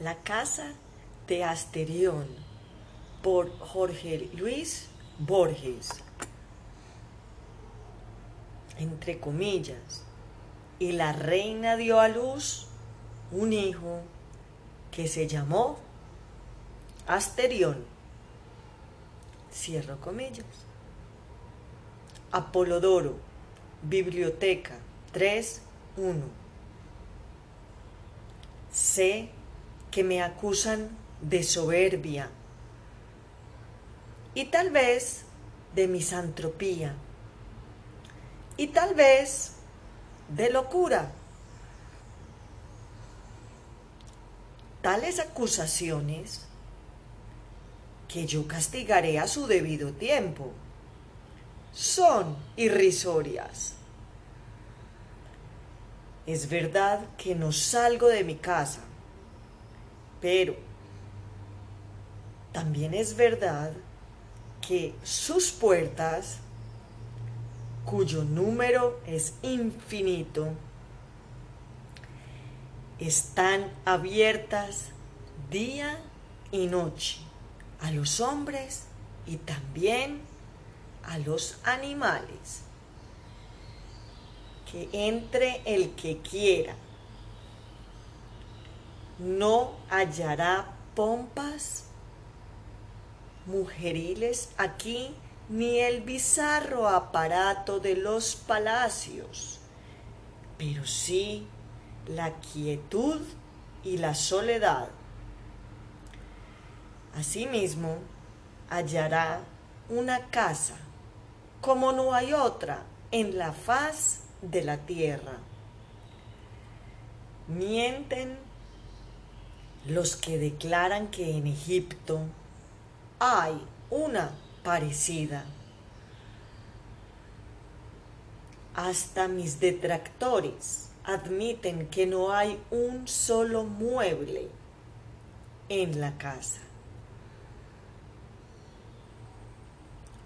La casa de Asterión por Jorge Luis Borges. Entre comillas. Y la reina dio a luz un hijo que se llamó Asterión. Cierro comillas. Apolodoro, Biblioteca 3.1. Sé que me acusan de soberbia y tal vez de misantropía y tal vez de locura. Tales acusaciones que yo castigaré a su debido tiempo son irrisorias. Es verdad que no salgo de mi casa, pero también es verdad que sus puertas, cuyo número es infinito, están abiertas día y noche a los hombres y también a los animales. Que entre el que quiera. No hallará pompas mujeriles aquí ni el bizarro aparato de los palacios, pero sí la quietud y la soledad. Asimismo, hallará una casa como no hay otra en la faz de la tierra. Mienten los que declaran que en Egipto hay una parecida. Hasta mis detractores admiten que no hay un solo mueble en la casa.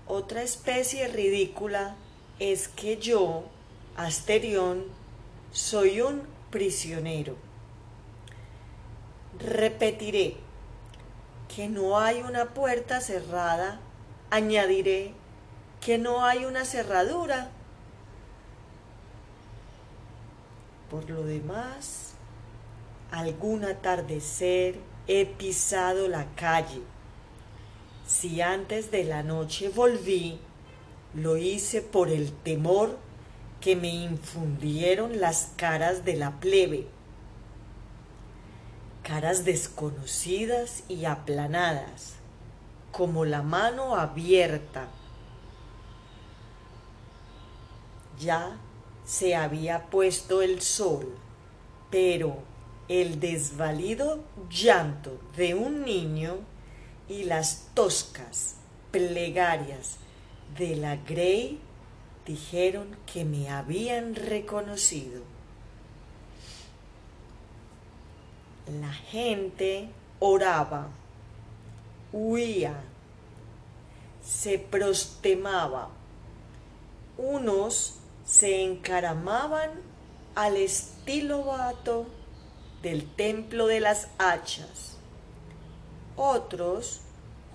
Otra especie ridícula es que yo, Asterión, soy un prisionero. Repetiré que no hay una puerta cerrada, añadiré que no hay una cerradura. Por lo demás, algún atardecer he pisado la calle. Si antes de la noche volví, lo hice por el temor que me infundieron las caras de la plebe, caras desconocidas y aplanadas, como la mano abierta. Ya se había puesto el sol, pero el desvalido llanto de un niño y las toscas plegarias de la Grey dijeron que me habían reconocido. La gente oraba, huía, se prostemaba. Unos se encaramaban al estilo vato del templo de las hachas otros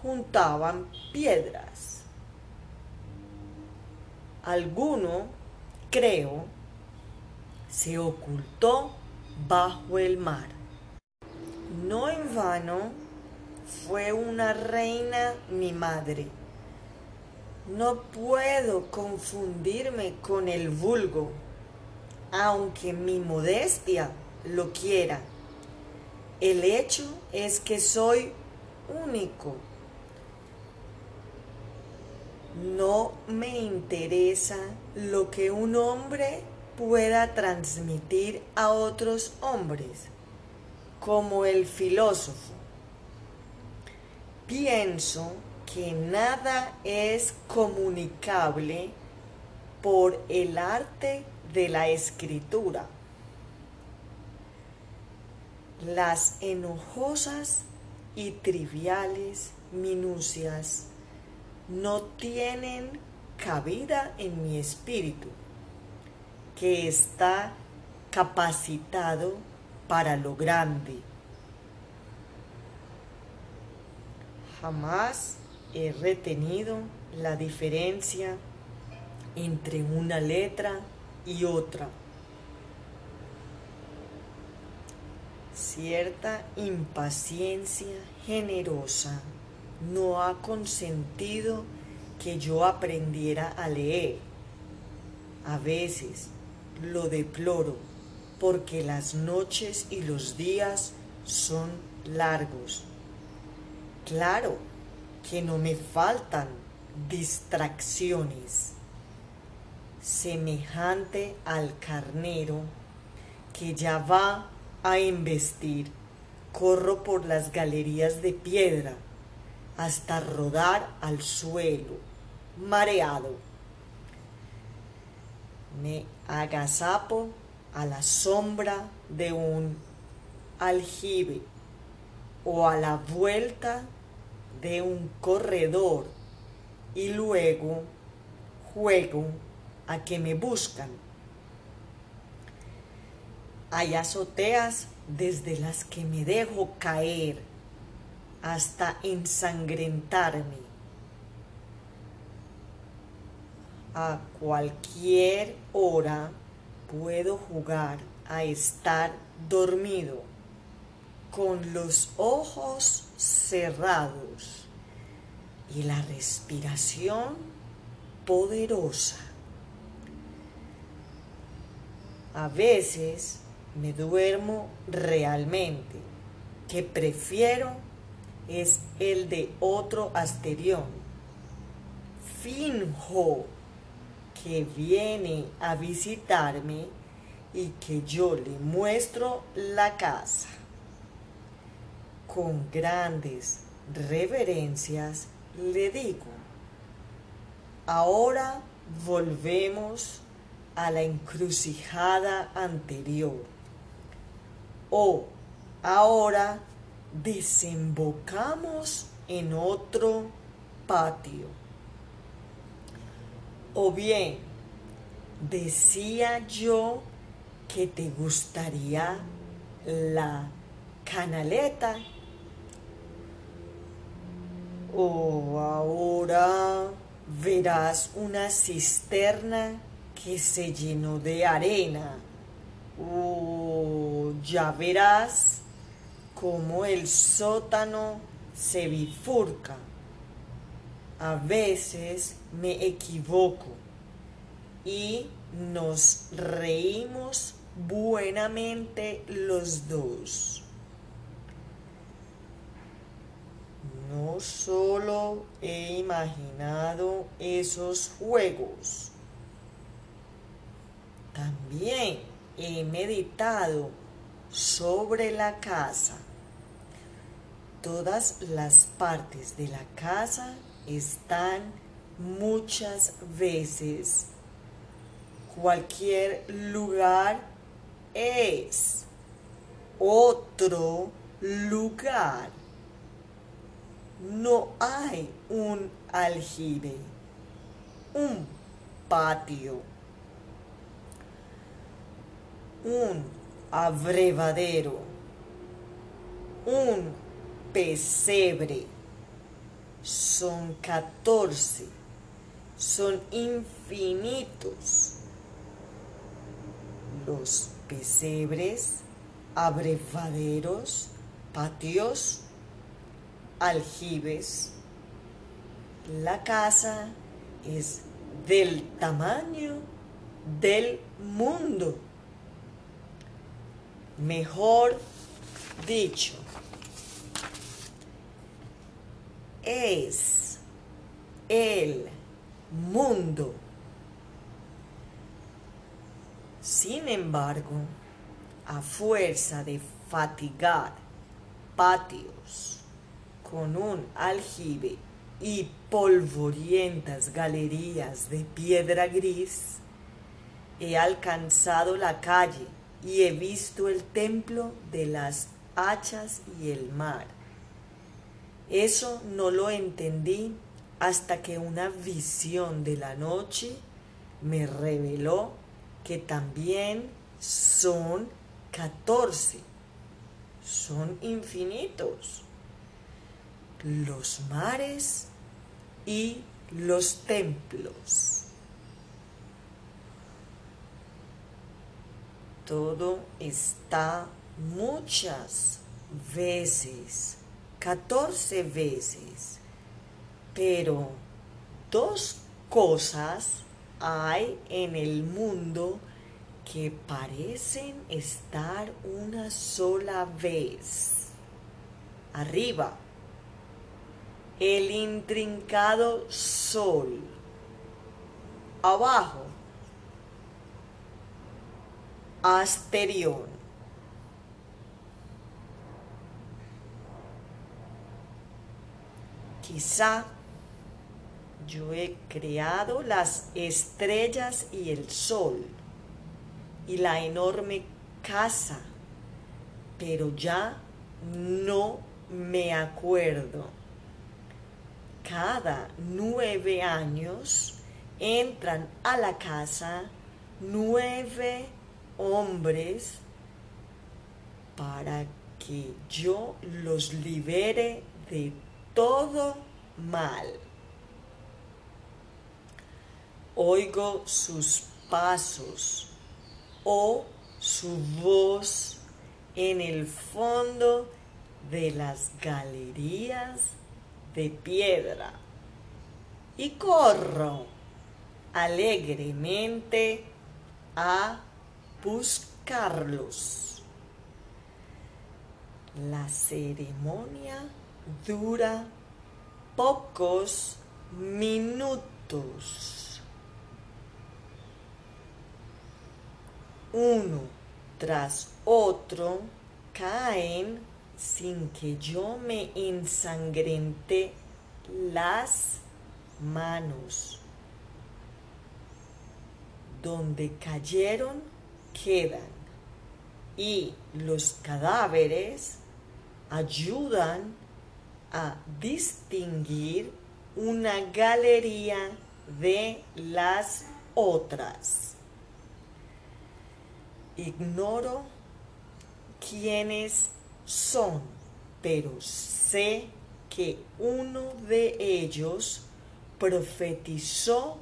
juntaban piedras. Alguno, creo, se ocultó bajo el mar. No en vano fue una reina mi madre. No puedo confundirme con el vulgo, aunque mi modestia lo quiera. El hecho es que soy único. No me interesa lo que un hombre pueda transmitir a otros hombres, como el filósofo. Pienso que nada es comunicable por el arte de la escritura. Las enojosas y triviales minucias no tienen cabida en mi espíritu, que está capacitado para lo grande. Jamás he retenido la diferencia entre una letra y otra. Cierta impaciencia generosa no ha consentido que yo aprendiera a leer. A veces lo deploro porque las noches y los días son largos. Claro que no me faltan distracciones. Semejante al carnero que ya va a embestir, corro por las galerías de piedra hasta rodar al suelo, mareado. Me agazapo a la sombra de un aljibe o a la vuelta de un corredor y luego juego a que me buscan. Hay azoteas desde las que me dejo caer hasta ensangrentarme. A cualquier hora puedo jugar a estar dormido con los ojos cerrados y la respiración poderosa. A veces me duermo realmente, que prefiero es el de otro asterión. Finjo que viene a visitarme y que yo le muestro la casa. Con grandes reverencias le digo, ahora volvemos a la encrucijada anterior. O ahora desembocamos en otro patio. O bien, decía yo que te gustaría la canaleta. O ahora verás una cisterna que se llenó de arena. O ya verás cómo el sótano se bifurca. A veces me equivoco y nos reímos buenamente los dos. No solo he imaginado esos juegos, también he meditado sobre la casa todas las partes de la casa están muchas veces. Cualquier lugar es otro lugar. No hay un aljibe, un patio, un abrevadero, un pesebre. Son catorce. Son infinitos. Los pesebres, abrevaderos, patios, aljibes. La casa es del tamaño del mundo. Mejor dicho, es el mundo. Sin embargo, a fuerza de fatigar patios con un aljibe y polvorientas galerías de piedra gris, he alcanzado la calle y he visto el templo de las hachas y el mar eso no lo entendí hasta que una visión de la noche me reveló que también son catorce, son infinitos. los mares y los templos. Todo está muchas veces, catorce veces, pero dos cosas hay en el mundo que parecen estar una sola vez. Arriba, el intrincado sol. Abajo, Asterión. Quizá yo he creado las estrellas y el sol y la enorme casa, pero ya no me acuerdo. Cada nueve años entran a la casa nueve hombres para que yo los libere de todo mal. Oigo sus pasos o su voz en el fondo de las galerías de piedra y corro alegremente a buscarlos. La ceremonia dura pocos minutos. Uno tras otro caen sin que yo me ensangrente las manos. Donde cayeron quedan y los cadáveres ayudan a distinguir una galería de las otras. Ignoro quiénes son, pero sé que uno de ellos profetizó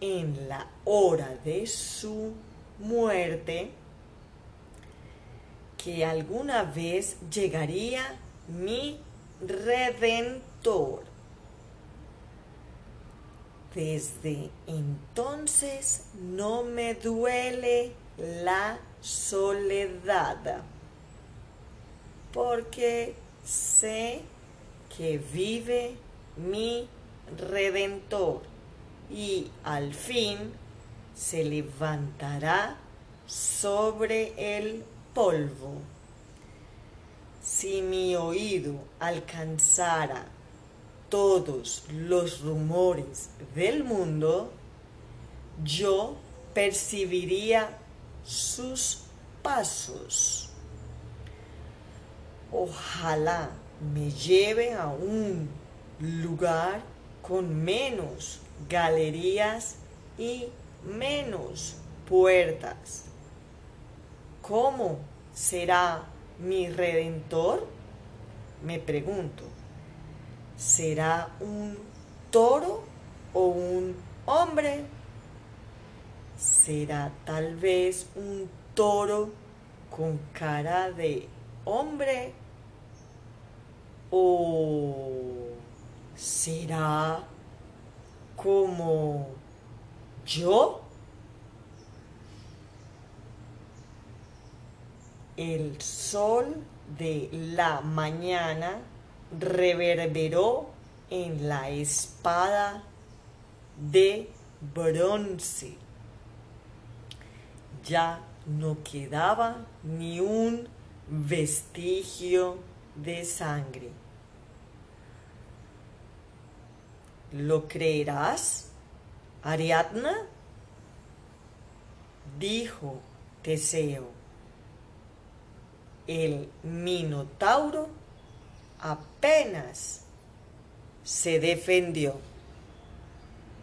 en la hora de su muerte que alguna vez llegaría mi redentor. Desde entonces no me duele la soledad, porque sé que vive mi redentor y al fin se levantará sobre el polvo. Si mi oído alcanzara todos los rumores del mundo, yo percibiría sus pasos. Ojalá me lleve a un lugar con menos galerías y menos puertas. ¿Cómo será mi redentor? Me pregunto. ¿Será un toro o un hombre? Será tal vez un toro con cara de hombre o será como yo el sol de la mañana reverberó en la espada de bronce ya no quedaba ni un vestigio de sangre. ¿Lo creerás, Ariadna? Dijo Teseo. El Minotauro apenas se defendió.